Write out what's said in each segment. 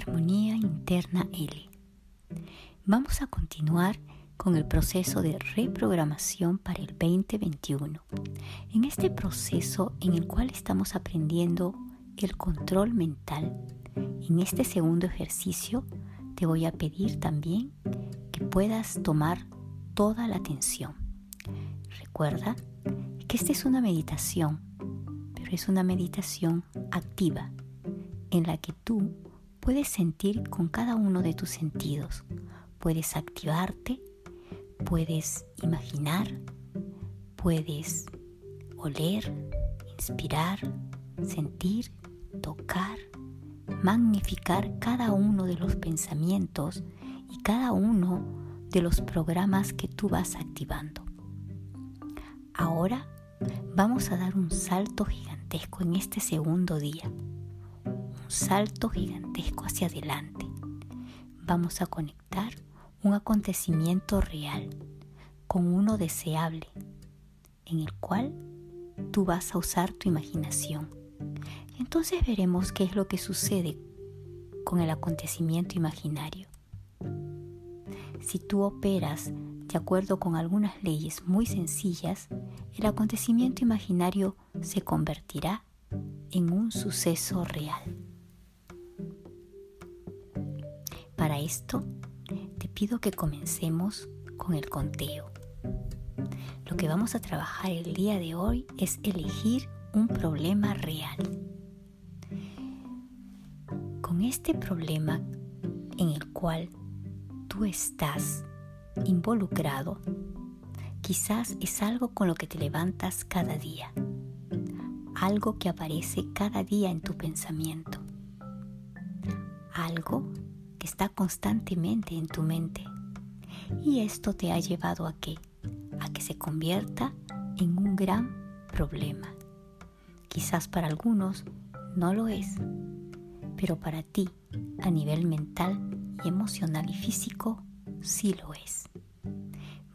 Armonía Interna L. Vamos a continuar con el proceso de reprogramación para el 2021. En este proceso en el cual estamos aprendiendo el control mental, en este segundo ejercicio te voy a pedir también que puedas tomar toda la atención. Recuerda que esta es una meditación, pero es una meditación activa en la que tú puedes sentir con cada uno de tus sentidos. Puedes activarte, puedes imaginar, puedes oler, inspirar, sentir, tocar, magnificar cada uno de los pensamientos y cada uno de los programas que tú vas activando. Ahora vamos a dar un salto gigantesco en este segundo día salto gigantesco hacia adelante. Vamos a conectar un acontecimiento real con uno deseable, en el cual tú vas a usar tu imaginación. Entonces veremos qué es lo que sucede con el acontecimiento imaginario. Si tú operas de acuerdo con algunas leyes muy sencillas, el acontecimiento imaginario se convertirá en un suceso real. Para esto, te pido que comencemos con el conteo. Lo que vamos a trabajar el día de hoy es elegir un problema real. Con este problema en el cual tú estás involucrado, quizás es algo con lo que te levantas cada día, algo que aparece cada día en tu pensamiento, algo que está constantemente en tu mente. Y esto te ha llevado a qué? A que se convierta en un gran problema. Quizás para algunos no lo es, pero para ti, a nivel mental y emocional y físico, sí lo es.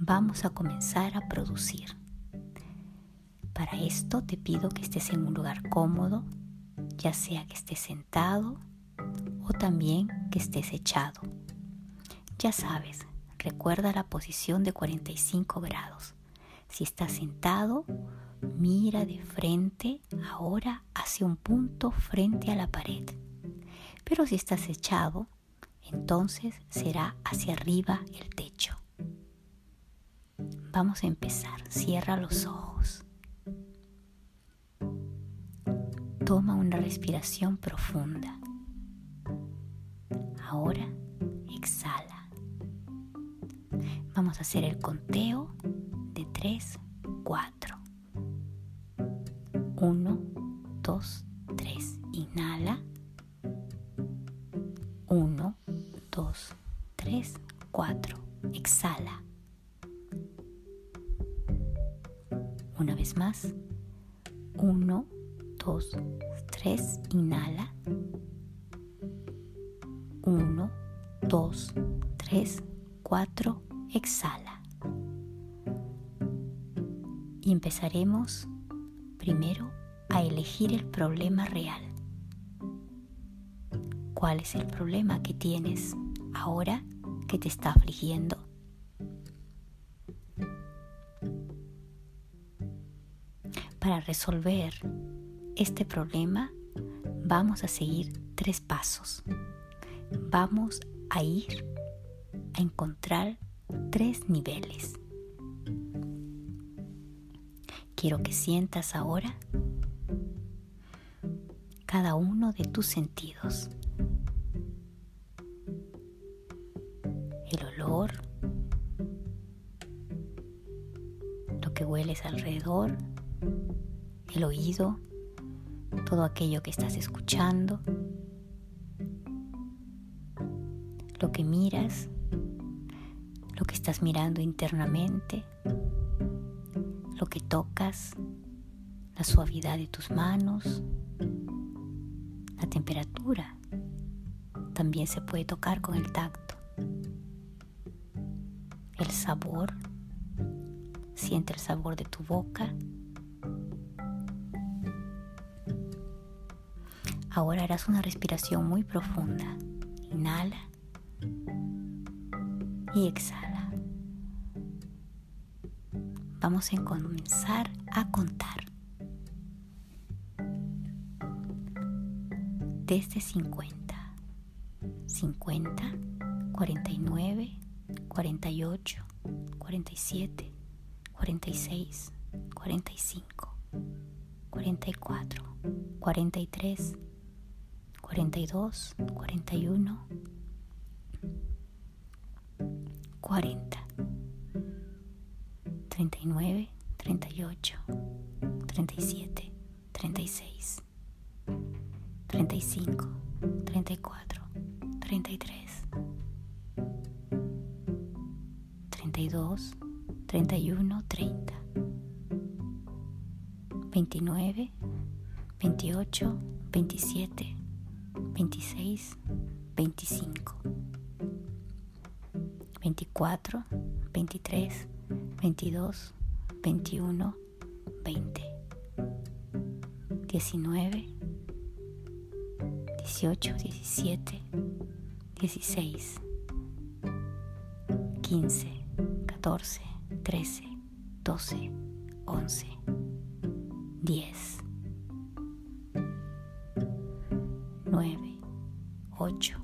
Vamos a comenzar a producir. Para esto te pido que estés en un lugar cómodo, ya sea que estés sentado o también que estés echado. Ya sabes, recuerda la posición de 45 grados. Si estás sentado, mira de frente ahora hacia un punto frente a la pared. Pero si estás echado, entonces será hacia arriba el techo. Vamos a empezar. Cierra los ojos. Toma una respiración profunda. Ahora exhala. Vamos a hacer el conteo de 3, 4. 1, 2, 3. Inhala. 1, 2, 3, 4. Exhala. Una vez más. 3, 4, exhala. Y empezaremos primero a elegir el problema real. ¿Cuál es el problema que tienes ahora que te está afligiendo? Para resolver este problema vamos a seguir tres pasos vamos a ir a encontrar tres niveles. Quiero que sientas ahora cada uno de tus sentidos. El olor, lo que hueles alrededor, el oído, todo aquello que estás escuchando lo que miras, estás mirando internamente, lo que tocas, la suavidad de tus manos, la temperatura. También se puede tocar con el tacto. El sabor. Siente el sabor de tu boca. Ahora harás una respiración muy profunda Inhala y exhala. Vamos a comenzar a contar. Desde 50. 50, 49, 48, 47, 46, 45, 44, 43, 42, 41, 40, 39, 38, 37, 36, 35, 34, 33, 32, 31, 30, 29, 28, 27, 26, 25, 24, 23, 22, 21, 20, 19, 18, 17, 16, 15, 14, 13, 12, 11, 10, 9, 8,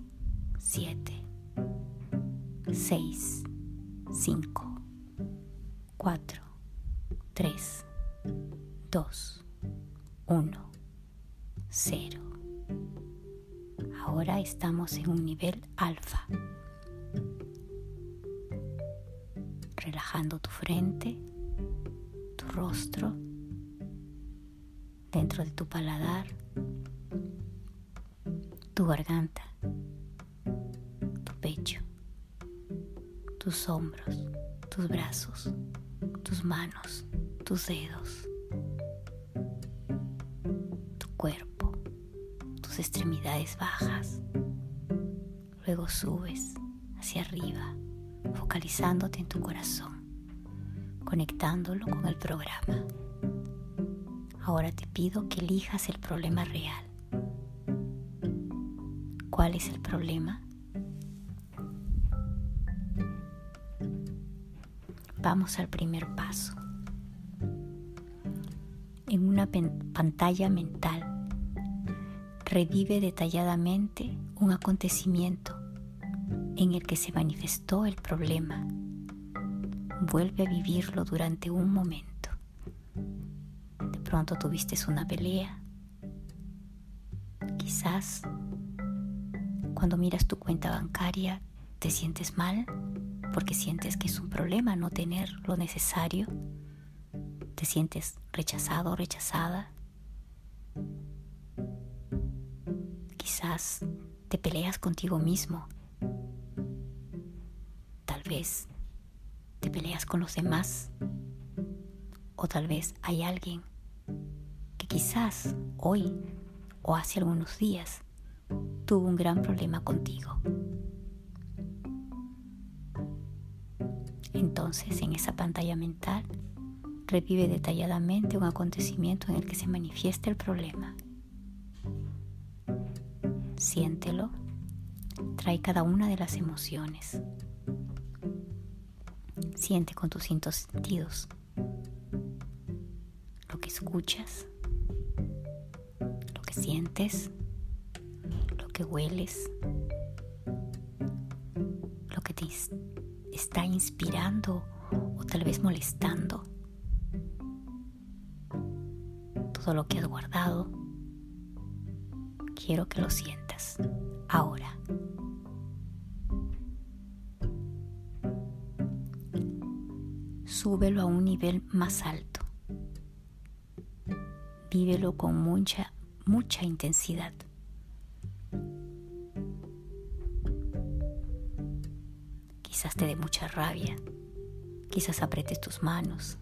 Ahora estamos en un nivel alfa. Relajando tu frente, tu rostro, dentro de tu paladar, tu garganta, tu pecho, tus hombros, tus brazos, tus manos, tus dedos, tu cuerpo, extremidades bajas. Luego subes hacia arriba, focalizándote en tu corazón, conectándolo con el programa. Ahora te pido que elijas el problema real. ¿Cuál es el problema? Vamos al primer paso. En una pantalla mental, revive detalladamente un acontecimiento en el que se manifestó el problema. Vuelve a vivirlo durante un momento. De pronto tuviste una pelea. Quizás cuando miras tu cuenta bancaria te sientes mal porque sientes que es un problema no tener lo necesario. Te sientes rechazado o rechazada. Quizás te peleas contigo mismo. Tal vez te peleas con los demás. O tal vez hay alguien que quizás hoy o hace algunos días tuvo un gran problema contigo. Entonces, en esa pantalla mental, revive detalladamente un acontecimiento en el que se manifiesta el problema. Siéntelo, trae cada una de las emociones. Siente con tus cinco sentidos lo que escuchas, lo que sientes, lo que hueles, lo que te está inspirando o tal vez molestando. Todo lo que has guardado, quiero que lo sientas ahora. Súbelo a un nivel más alto. Vívelo con mucha, mucha intensidad. Quizás te dé mucha rabia, quizás apretes tus manos,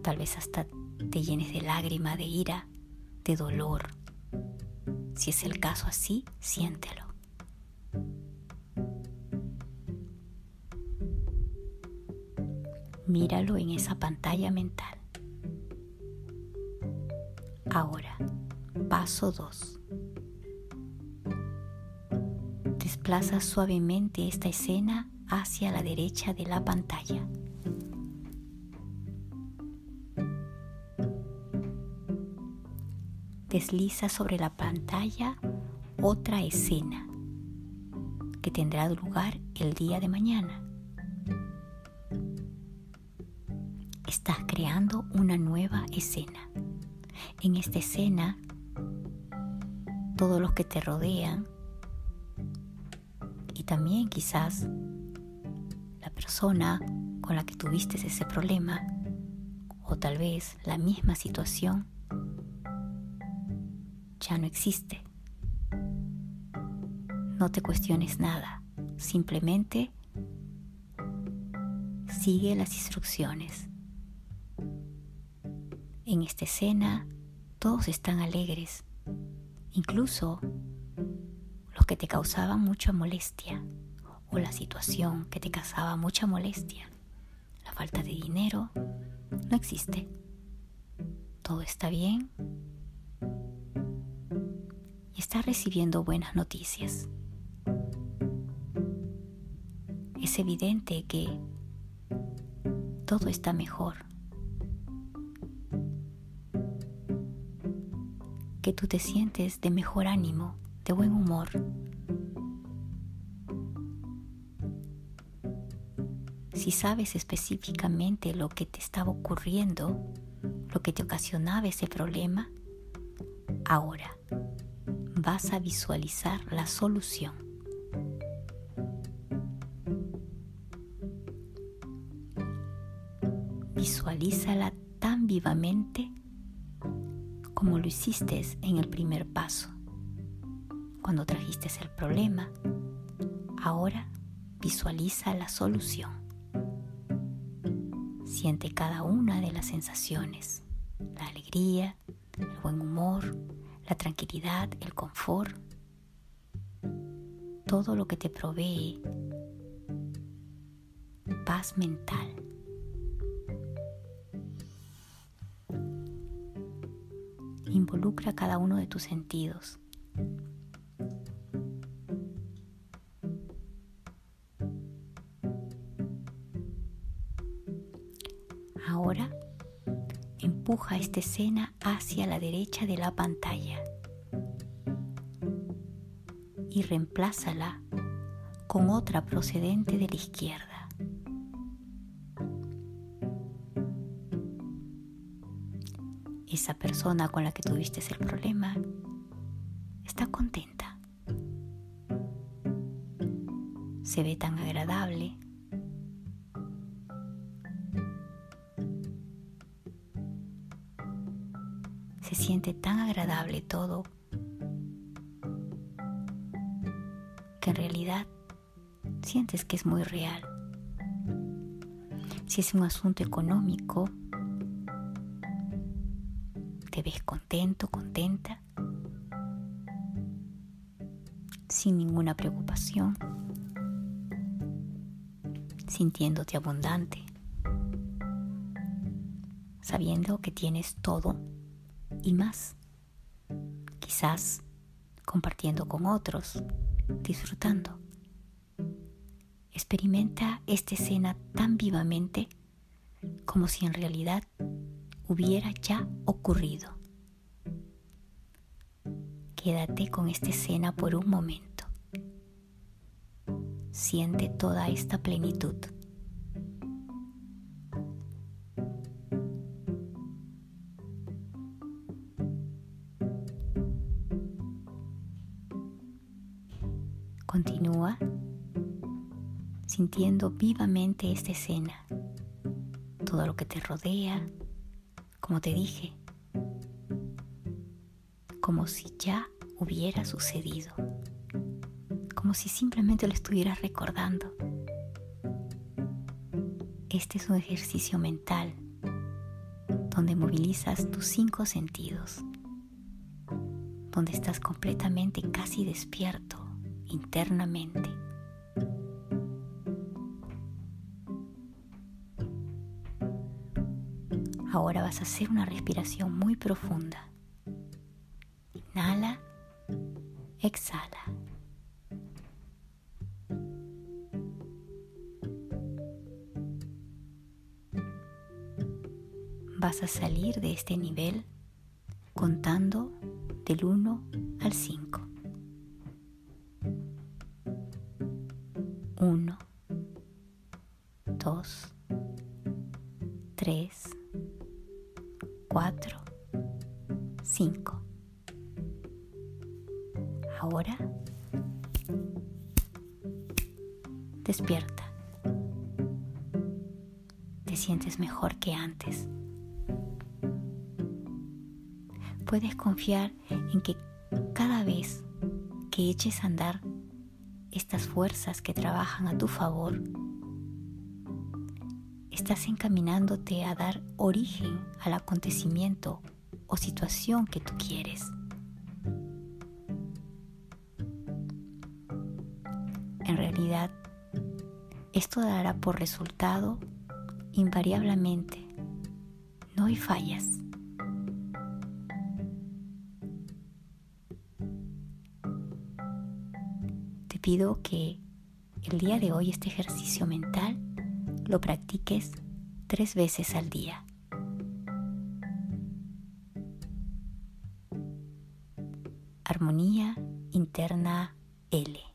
tal vez hasta te llenes de lágrima, de ira, de dolor. Si es el caso así, siéntelo. Míralo en esa pantalla mental. Ahora, paso 2. Desplaza suavemente esta escena hacia la derecha de la pantalla. Desliza sobre la pantalla otra escena que tendrá lugar el día de mañana. Estás creando una nueva escena. En esta escena, todos los que te rodean y también quizás la persona con la que tuviste ese problema o tal vez la misma situación ya no existe. No te cuestiones nada, simplemente sigue las instrucciones. En esta escena todos están alegres, incluso los que te causaban mucha molestia o la situación que te causaba mucha molestia. La falta de dinero no existe. Todo está bien y estás recibiendo buenas noticias. es evidente que todo está mejor. Que tú te sientes de mejor ánimo, de buen humor. Si sabes específicamente lo que te estaba ocurriendo, lo que te ocasionaba ese problema, ahora vas a visualizar la solución. Visualízala tan vivamente como lo hiciste en el primer paso. Cuando trajiste el problema, ahora visualiza la solución. Siente cada una de las sensaciones, la alegría, el buen humor, la tranquilidad, el confort, todo lo que te provee paz mental. involucra cada uno de tus sentidos. Ahora empuja esta escena hacia la derecha de la pantalla y reemplázala con otra procedente de la izquierda. esa persona con la que tuviste el problema está contenta. Se ve tan agradable. Siente tan agradable todo que en realidad sientes que es muy real. Si es un asunto económico, te ves contento, contenta, sin ninguna preocupación, sintiéndote abundante, sabiendo que tienes todo y más, quizás compartiendo con otros, disfrutando. Experimenta esta escena tan vivamente como si en realidad hubiera ya ocurrido. Quédate con esta escena por un momento. Siente toda esta plenitud. Continúa sintiendo vivamente esta escena, todo lo que te rodea, como te dije, como si ya hubiera sucedido, como si simplemente lo estuvieras recordando. Este es un ejercicio mental donde movilizas tus cinco sentidos, donde estás completamente casi despierto internamente. Ahora vas a hacer una respiración muy profunda. Inhala, exhala. Vas a salir de este nivel contando del 1 al 5. 1, 2, 3, 4, 5. Ahora despierta. Te sientes mejor que antes. Puedes confiar en que cada vez que eches a andar estas fuerzas que trabajan a tu favor, estás encaminándote a dar origen al acontecimiento o situación que tú quieres. En realidad, esto dará por resultado invariablemente, no hay fallas. Pido que el día de hoy este ejercicio mental lo practiques tres veces al día. Armonía interna L.